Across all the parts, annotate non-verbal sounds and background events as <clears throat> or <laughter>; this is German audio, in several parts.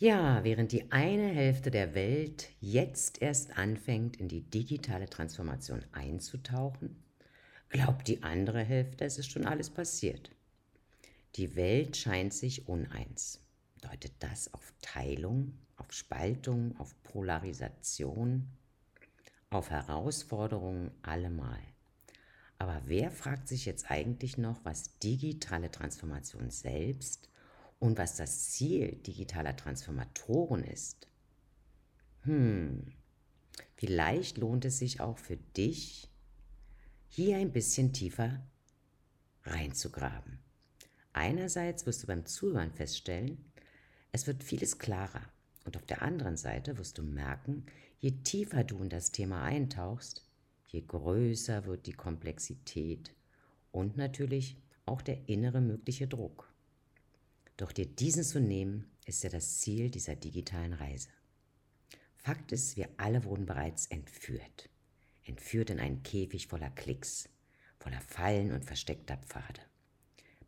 Ja, während die eine Hälfte der Welt jetzt erst anfängt, in die digitale Transformation einzutauchen, glaubt die andere Hälfte, es ist schon alles passiert. Die Welt scheint sich uneins. Deutet das auf Teilung, auf Spaltung, auf Polarisation, auf Herausforderungen allemal. Aber wer fragt sich jetzt eigentlich noch, was digitale Transformation selbst und was das Ziel digitaler Transformatoren ist, hm, vielleicht lohnt es sich auch für dich, hier ein bisschen tiefer reinzugraben. Einerseits wirst du beim Zuhören feststellen, es wird vieles klarer. Und auf der anderen Seite wirst du merken, je tiefer du in das Thema eintauchst, je größer wird die Komplexität und natürlich auch der innere mögliche Druck. Doch dir diesen zu nehmen, ist ja das Ziel dieser digitalen Reise. Fakt ist, wir alle wurden bereits entführt. Entführt in einen Käfig voller Klicks, voller Fallen und versteckter Pfade,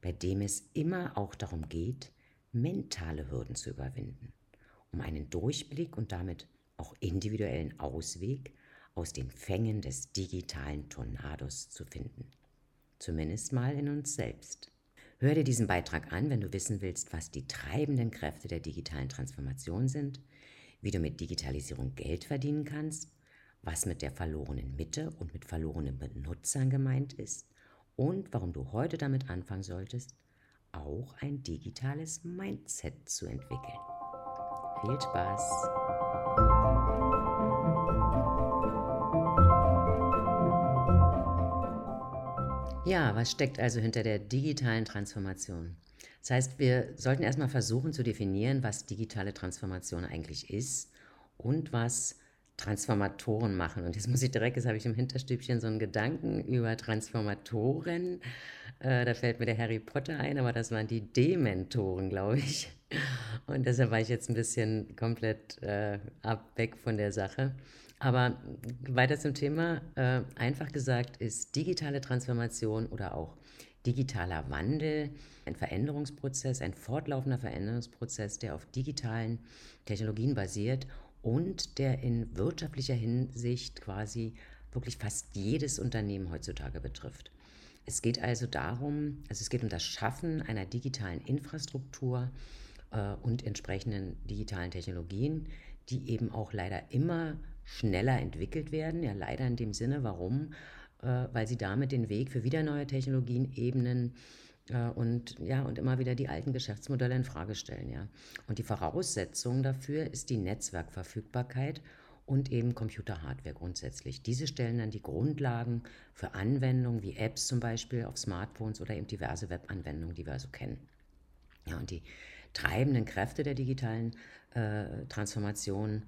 bei dem es immer auch darum geht, mentale Hürden zu überwinden, um einen Durchblick und damit auch individuellen Ausweg aus den Fängen des digitalen Tornados zu finden. Zumindest mal in uns selbst. Hör dir diesen Beitrag an, wenn du wissen willst, was die treibenden Kräfte der digitalen Transformation sind, wie du mit Digitalisierung Geld verdienen kannst, was mit der verlorenen Mitte und mit verlorenen Benutzern gemeint ist und warum du heute damit anfangen solltest, auch ein digitales Mindset zu entwickeln. Viel Spaß! Ja, was steckt also hinter der digitalen Transformation? Das heißt, wir sollten erstmal versuchen zu definieren, was digitale Transformation eigentlich ist und was Transformatoren machen. Und jetzt muss ich direkt, jetzt habe ich im Hinterstübchen so einen Gedanken über Transformatoren. Äh, da fällt mir der Harry Potter ein, aber das waren die Dementoren, glaube ich. Und deshalb war ich jetzt ein bisschen komplett äh, ab weg von der Sache. Aber weiter zum Thema. Äh, einfach gesagt ist digitale Transformation oder auch digitaler Wandel ein Veränderungsprozess, ein fortlaufender Veränderungsprozess, der auf digitalen Technologien basiert und der in wirtschaftlicher Hinsicht quasi wirklich fast jedes Unternehmen heutzutage betrifft. Es geht also darum, also es geht um das Schaffen einer digitalen Infrastruktur äh, und entsprechenden digitalen Technologien, die eben auch leider immer schneller entwickelt werden. Ja, leider in dem Sinne, warum? Äh, weil sie damit den Weg für wieder neue Technologien ebnen äh, und ja und immer wieder die alten Geschäftsmodelle in Frage stellen. Ja, und die Voraussetzung dafür ist die Netzwerkverfügbarkeit und eben Computerhardware grundsätzlich. Diese stellen dann die Grundlagen für Anwendungen wie Apps zum Beispiel auf Smartphones oder eben diverse Webanwendungen, die wir also kennen. Ja, und die treibenden Kräfte der digitalen äh, Transformation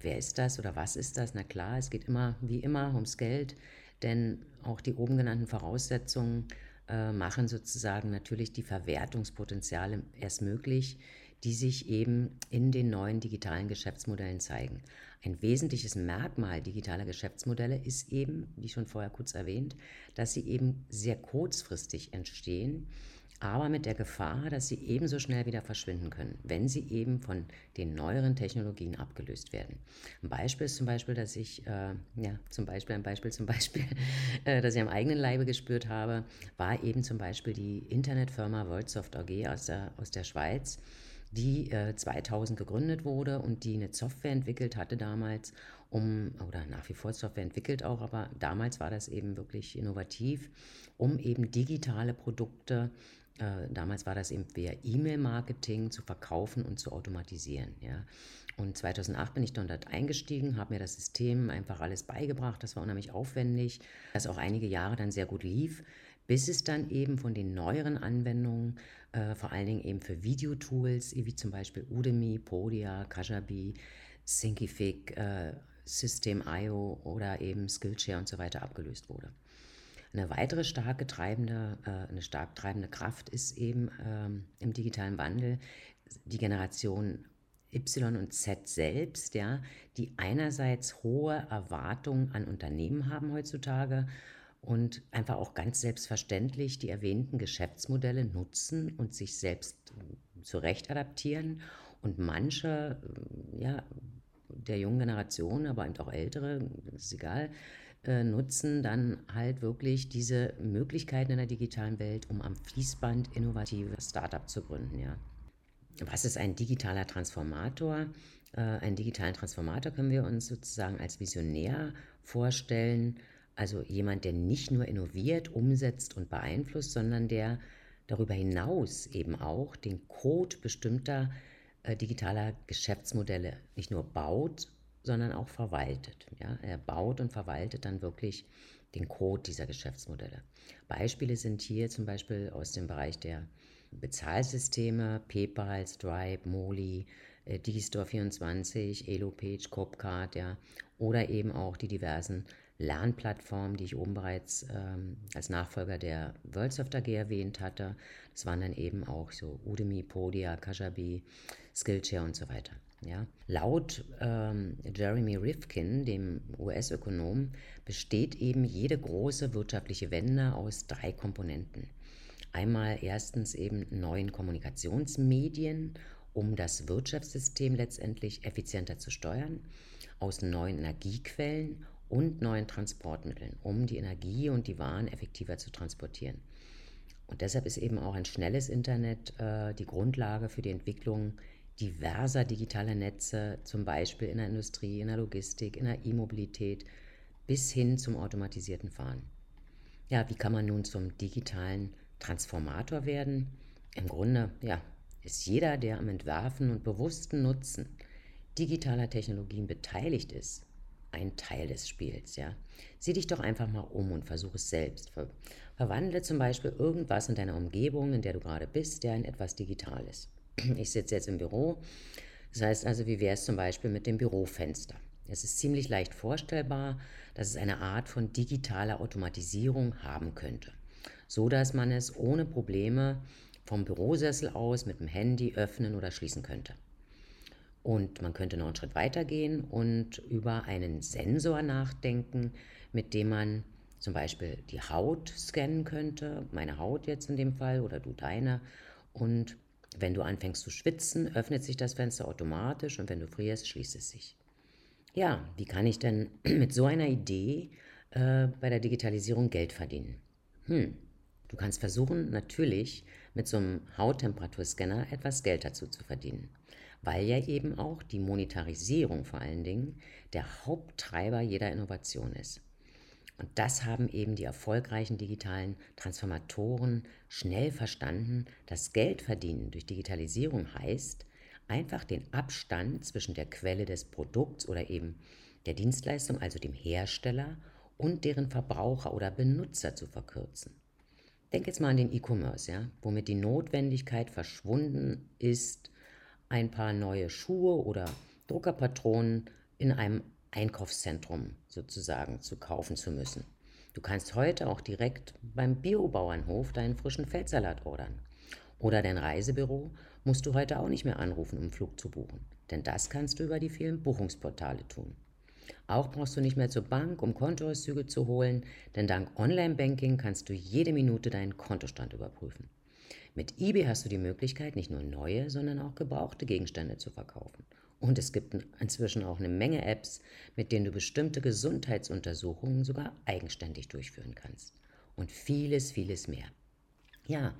wer ist das oder was ist das? Na klar, es geht immer wie immer ums Geld, denn auch die oben genannten Voraussetzungen äh, machen sozusagen natürlich die Verwertungspotenziale erst möglich, die sich eben in den neuen digitalen Geschäftsmodellen zeigen. Ein wesentliches Merkmal digitaler Geschäftsmodelle ist eben, wie schon vorher kurz erwähnt, dass sie eben sehr kurzfristig entstehen aber mit der Gefahr, dass sie ebenso schnell wieder verschwinden können, wenn sie eben von den neueren Technologien abgelöst werden. Ein Beispiel ist zum Beispiel, dass ich, äh, ja, zum Beispiel, ein Beispiel zum Beispiel, <laughs> äh, dass ich am eigenen Leibe gespürt habe, war eben zum Beispiel die Internetfirma Worldsoft AG aus der, aus der Schweiz, die äh, 2000 gegründet wurde und die eine Software entwickelt hatte damals, um, oder nach wie vor Software entwickelt auch, aber damals war das eben wirklich innovativ, um eben digitale Produkte damals war das eben via E-Mail-Marketing zu verkaufen und zu automatisieren. Ja. Und 2008 bin ich dort eingestiegen, habe mir das System einfach alles beigebracht. Das war unheimlich aufwendig, das auch einige Jahre dann sehr gut lief, bis es dann eben von den neueren Anwendungen, äh, vor allen Dingen eben für Videotools, wie zum Beispiel Udemy, Podia, Kajabi, Thinkific, äh, System.io oder eben Skillshare und so weiter abgelöst wurde. Eine weitere starke treibende, äh, eine stark treibende Kraft ist eben ähm, im digitalen Wandel die Generation Y und Z selbst, ja, die einerseits hohe Erwartungen an Unternehmen haben heutzutage und einfach auch ganz selbstverständlich die erwähnten Geschäftsmodelle nutzen und sich selbst zurecht adaptieren. Und manche, äh, ja, der jungen Generation, aber eben auch ältere, ist egal, äh, nutzen dann halt wirklich diese Möglichkeiten in der digitalen Welt, um am Fließband innovative Startup zu gründen, ja. Was ist ein digitaler Transformator? Äh, einen digitalen Transformator können wir uns sozusagen als Visionär vorstellen, also jemand, der nicht nur innoviert, umsetzt und beeinflusst, sondern der darüber hinaus eben auch den Code bestimmter äh, digitaler Geschäftsmodelle nicht nur baut, sondern auch verwaltet. Ja? Er baut und verwaltet dann wirklich den Code dieser Geschäftsmodelle. Beispiele sind hier zum Beispiel aus dem Bereich der Bezahlsysteme, PayPal, Stripe, Moli, äh, Digistore24, EloPage, Copcard, ja, oder eben auch die diversen Lernplattformen, die ich oben bereits ähm, als Nachfolger der WorldSoft AG erwähnt hatte. Das waren dann eben auch so Udemy, Podia, Kajabi, Skillshare und so weiter. Ja. Laut ähm, Jeremy Rifkin, dem US-Ökonom, besteht eben jede große wirtschaftliche Wende aus drei Komponenten. Einmal erstens eben neuen Kommunikationsmedien, um das Wirtschaftssystem letztendlich effizienter zu steuern, aus neuen Energiequellen und neuen Transportmitteln, um die Energie und die Waren effektiver zu transportieren. Und deshalb ist eben auch ein schnelles Internet äh, die Grundlage für die Entwicklung diverser digitaler Netze, zum Beispiel in der Industrie, in der Logistik, in der E-Mobilität bis hin zum automatisierten Fahren. Ja, wie kann man nun zum digitalen Transformator werden? Im Grunde, ja, ist jeder, der am Entwerfen und bewussten Nutzen digitaler Technologien beteiligt ist, ein Teil des Spiels. Ja? Sieh dich doch einfach mal um und versuche es selbst. Ver verwandle zum Beispiel irgendwas in deiner Umgebung, in der du gerade bist, der in etwas Digitales. Ich sitze jetzt im Büro. Das heißt also, wie wäre es zum Beispiel mit dem Bürofenster? Es ist ziemlich leicht vorstellbar, dass es eine Art von digitaler Automatisierung haben könnte, so dass man es ohne Probleme vom Bürosessel aus mit dem Handy öffnen oder schließen könnte. Und man könnte noch einen Schritt weiter gehen und über einen Sensor nachdenken, mit dem man zum Beispiel die Haut scannen könnte, meine Haut jetzt in dem Fall oder du deine. Und wenn du anfängst zu schwitzen, öffnet sich das Fenster automatisch und wenn du frierst, schließt es sich. Ja, wie kann ich denn <clears throat> mit so einer Idee äh, bei der Digitalisierung Geld verdienen? Hm, du kannst versuchen, natürlich mit so einem Hauttemperatur-Scanner etwas Geld dazu zu verdienen weil ja eben auch die Monetarisierung vor allen Dingen der Haupttreiber jeder Innovation ist. Und das haben eben die erfolgreichen digitalen Transformatoren schnell verstanden, dass Geldverdienen durch Digitalisierung heißt, einfach den Abstand zwischen der Quelle des Produkts oder eben der Dienstleistung, also dem Hersteller, und deren Verbraucher oder Benutzer zu verkürzen. Denk jetzt mal an den E-Commerce, ja, womit die Notwendigkeit verschwunden ist, ein paar neue Schuhe oder Druckerpatronen in einem Einkaufszentrum sozusagen zu kaufen zu müssen. Du kannst heute auch direkt beim Biobauernhof deinen frischen Feldsalat ordern. Oder dein Reisebüro musst du heute auch nicht mehr anrufen, um Flug zu buchen. Denn das kannst du über die vielen Buchungsportale tun. Auch brauchst du nicht mehr zur Bank, um Kontoauszüge zu holen, denn dank Online-Banking kannst du jede Minute deinen Kontostand überprüfen. Mit eBay hast du die Möglichkeit, nicht nur neue, sondern auch gebrauchte Gegenstände zu verkaufen. Und es gibt inzwischen auch eine Menge Apps, mit denen du bestimmte Gesundheitsuntersuchungen sogar eigenständig durchführen kannst. Und vieles, vieles mehr. Ja,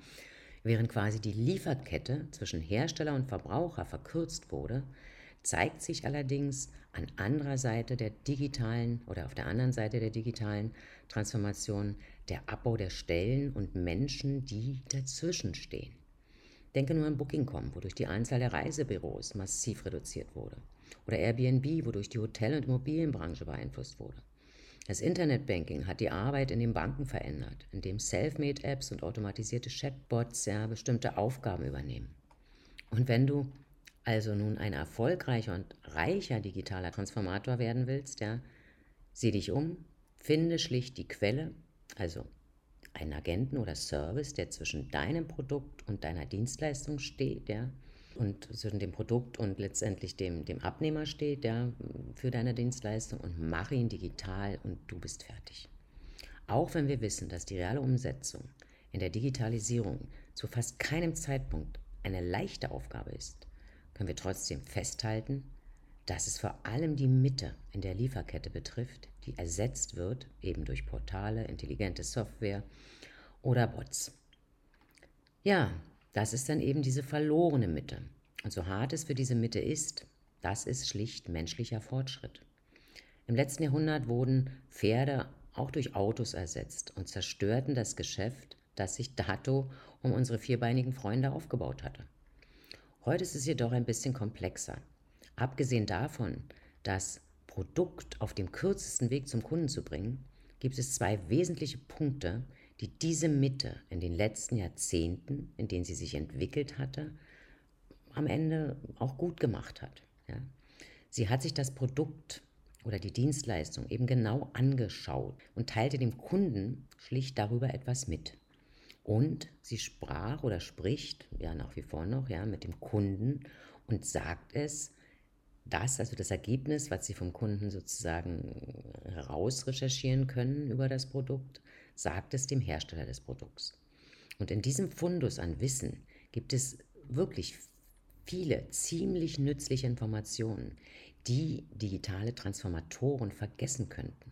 während quasi die Lieferkette zwischen Hersteller und Verbraucher verkürzt wurde, zeigt sich allerdings an anderer Seite der digitalen oder auf der anderen Seite der digitalen Transformation der Abbau der Stellen und Menschen, die dazwischen stehen. Denke nur an Booking.com, wodurch die Anzahl der Reisebüros massiv reduziert wurde. Oder Airbnb, wodurch die Hotel- und Immobilienbranche beeinflusst wurde. Das Internetbanking hat die Arbeit in den Banken verändert, indem Selfmade-Apps und automatisierte Chatbots ja bestimmte Aufgaben übernehmen. Und wenn du also nun ein erfolgreicher und reicher digitaler Transformator werden willst, ja, sieh dich um, finde schlicht die Quelle also einen Agenten oder Service, der zwischen deinem Produkt und deiner Dienstleistung steht, ja, und zwischen dem Produkt und letztendlich dem, dem Abnehmer steht, ja, für deine Dienstleistung und mach ihn digital und du bist fertig. Auch wenn wir wissen, dass die reale Umsetzung in der Digitalisierung zu fast keinem Zeitpunkt eine leichte Aufgabe ist, können wir trotzdem festhalten, dass es vor allem die Mitte in der Lieferkette betrifft, die ersetzt wird, eben durch Portale, intelligente Software oder Bots. Ja, das ist dann eben diese verlorene Mitte. Und so hart es für diese Mitte ist, das ist schlicht menschlicher Fortschritt. Im letzten Jahrhundert wurden Pferde auch durch Autos ersetzt und zerstörten das Geschäft, das sich dato um unsere vierbeinigen Freunde aufgebaut hatte. Heute ist es jedoch ein bisschen komplexer. Abgesehen davon, das Produkt auf dem kürzesten Weg zum Kunden zu bringen, gibt es zwei wesentliche Punkte, die diese Mitte in den letzten Jahrzehnten, in denen sie sich entwickelt hatte, am Ende auch gut gemacht hat. Ja. Sie hat sich das Produkt oder die Dienstleistung eben genau angeschaut und teilte dem Kunden schlicht darüber etwas mit. Und sie sprach oder spricht, ja nach wie vor noch, ja, mit dem Kunden und sagt es, das, also das Ergebnis, was sie vom Kunden sozusagen rausrecherchieren können über das Produkt, sagt es dem Hersteller des Produkts. Und in diesem Fundus an Wissen gibt es wirklich viele ziemlich nützliche Informationen, die digitale Transformatoren vergessen könnten.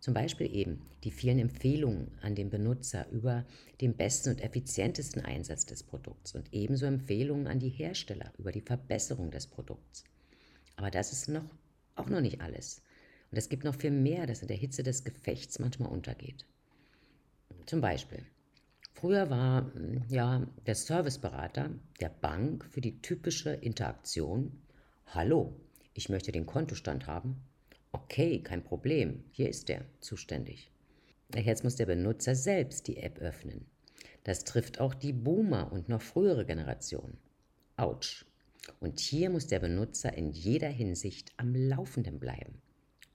Zum Beispiel eben die vielen Empfehlungen an den Benutzer über den besten und effizientesten Einsatz des Produkts und ebenso Empfehlungen an die Hersteller über die Verbesserung des Produkts. Aber das ist noch, auch noch nicht alles. Und es gibt noch viel mehr, das in der Hitze des Gefechts manchmal untergeht. Zum Beispiel, früher war ja der Serviceberater der Bank für die typische Interaktion, Hallo, ich möchte den Kontostand haben. Okay, kein Problem, hier ist er zuständig. Jetzt muss der Benutzer selbst die App öffnen. Das trifft auch die Boomer und noch frühere Generationen. Autsch. Und hier muss der Benutzer in jeder Hinsicht am Laufenden bleiben.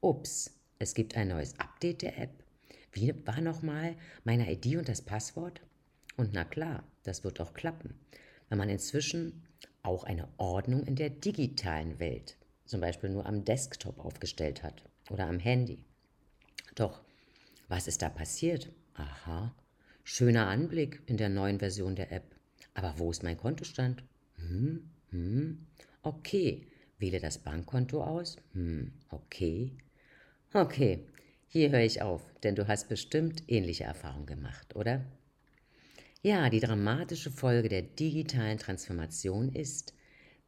Ups, es gibt ein neues Update der App. Wie war nochmal meine ID und das Passwort? Und na klar, das wird auch klappen, wenn man inzwischen auch eine Ordnung in der digitalen Welt zum Beispiel nur am Desktop aufgestellt hat oder am Handy. Doch, was ist da passiert? Aha, schöner Anblick in der neuen Version der App. Aber wo ist mein Kontostand? Hm, hm, okay. Wähle das Bankkonto aus? Hm, okay. Okay, hier höre ich auf, denn du hast bestimmt ähnliche Erfahrungen gemacht, oder? Ja, die dramatische Folge der digitalen Transformation ist,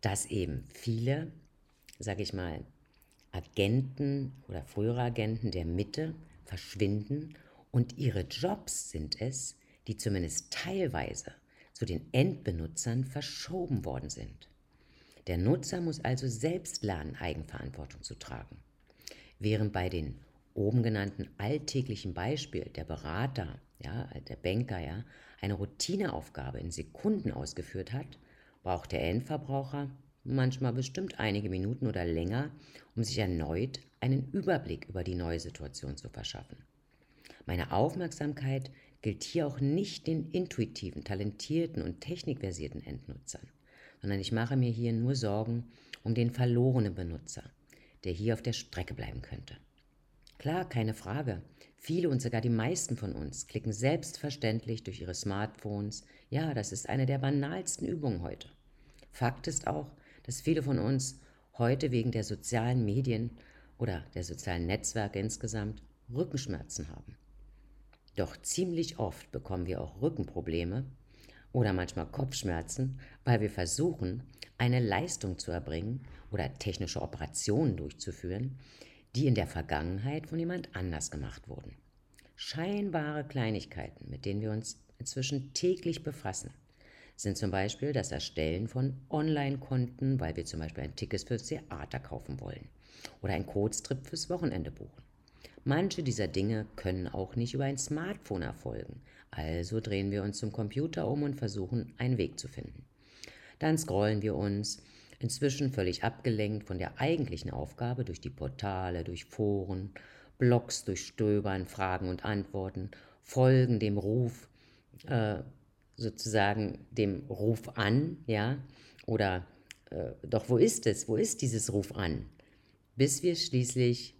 dass eben viele sage ich mal, Agenten oder frühere Agenten der Mitte verschwinden und ihre Jobs sind es, die zumindest teilweise zu den Endbenutzern verschoben worden sind. Der Nutzer muss also selbst lernen, Eigenverantwortung zu tragen. Während bei den oben genannten alltäglichen Beispiel der Berater, ja, der Banker, ja, eine Routineaufgabe in Sekunden ausgeführt hat, braucht der Endverbraucher manchmal bestimmt einige Minuten oder länger, um sich erneut einen Überblick über die neue Situation zu verschaffen. Meine Aufmerksamkeit gilt hier auch nicht den intuitiven, talentierten und technikversierten Endnutzern, sondern ich mache mir hier nur Sorgen um den verlorenen Benutzer, der hier auf der Strecke bleiben könnte. Klar, keine Frage. Viele und sogar die meisten von uns klicken selbstverständlich durch ihre Smartphones. Ja, das ist eine der banalsten Übungen heute. Fakt ist auch, dass viele von uns heute wegen der sozialen Medien oder der sozialen Netzwerke insgesamt Rückenschmerzen haben. Doch ziemlich oft bekommen wir auch Rückenprobleme oder manchmal Kopfschmerzen, weil wir versuchen, eine Leistung zu erbringen oder technische Operationen durchzuführen, die in der Vergangenheit von jemand anders gemacht wurden. Scheinbare Kleinigkeiten, mit denen wir uns inzwischen täglich befassen sind zum Beispiel das Erstellen von Online-Konten, weil wir zum Beispiel ein Ticket fürs Theater kaufen wollen oder ein Kurztrip fürs Wochenende buchen. Manche dieser Dinge können auch nicht über ein Smartphone erfolgen, also drehen wir uns zum Computer um und versuchen, einen Weg zu finden. Dann scrollen wir uns, inzwischen völlig abgelenkt von der eigentlichen Aufgabe, durch die Portale, durch Foren, Blogs durchstöbern, Fragen und Antworten, folgen dem Ruf äh, sozusagen dem Ruf an, ja, oder äh, doch wo ist es, wo ist dieses Ruf an, bis wir schließlich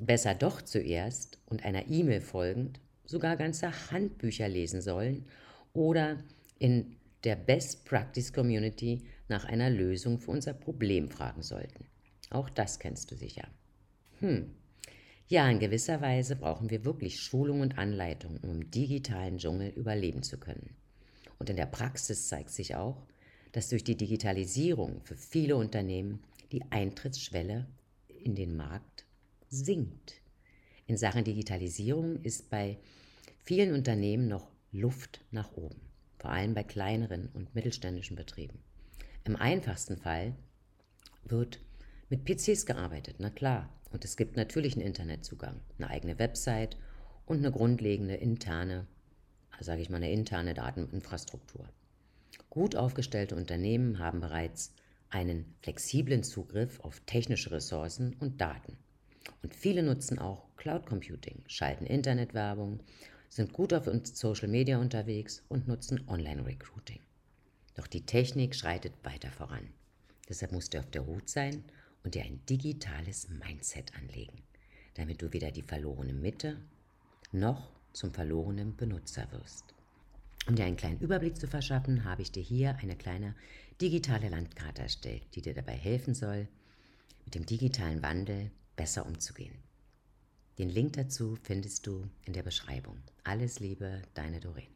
besser doch zuerst und einer E-Mail folgend sogar ganze Handbücher lesen sollen oder in der Best Practice Community nach einer Lösung für unser Problem fragen sollten. Auch das kennst du sicher. Hm. Ja, in gewisser Weise brauchen wir wirklich Schulung und Anleitung, um im digitalen Dschungel überleben zu können. Und in der Praxis zeigt sich auch, dass durch die Digitalisierung für viele Unternehmen die Eintrittsschwelle in den Markt sinkt. In Sachen Digitalisierung ist bei vielen Unternehmen noch Luft nach oben, vor allem bei kleineren und mittelständischen Betrieben. Im einfachsten Fall wird mit PCs gearbeitet, na klar. Und es gibt natürlich einen Internetzugang, eine eigene Website und eine grundlegende interne, sage ich mal, eine interne Dateninfrastruktur. Gut aufgestellte Unternehmen haben bereits einen flexiblen Zugriff auf technische Ressourcen und Daten. Und viele nutzen auch Cloud Computing, schalten Internetwerbung, sind gut auf Social Media unterwegs und nutzen Online Recruiting. Doch die Technik schreitet weiter voran. Deshalb musst du auf der Hut sein und dir ein digitales Mindset anlegen, damit du weder die verlorene Mitte noch zum verlorenen Benutzer wirst. Um dir einen kleinen Überblick zu verschaffen, habe ich dir hier eine kleine digitale Landkarte erstellt, die dir dabei helfen soll, mit dem digitalen Wandel besser umzugehen. Den Link dazu findest du in der Beschreibung. Alles Liebe, deine Doreen.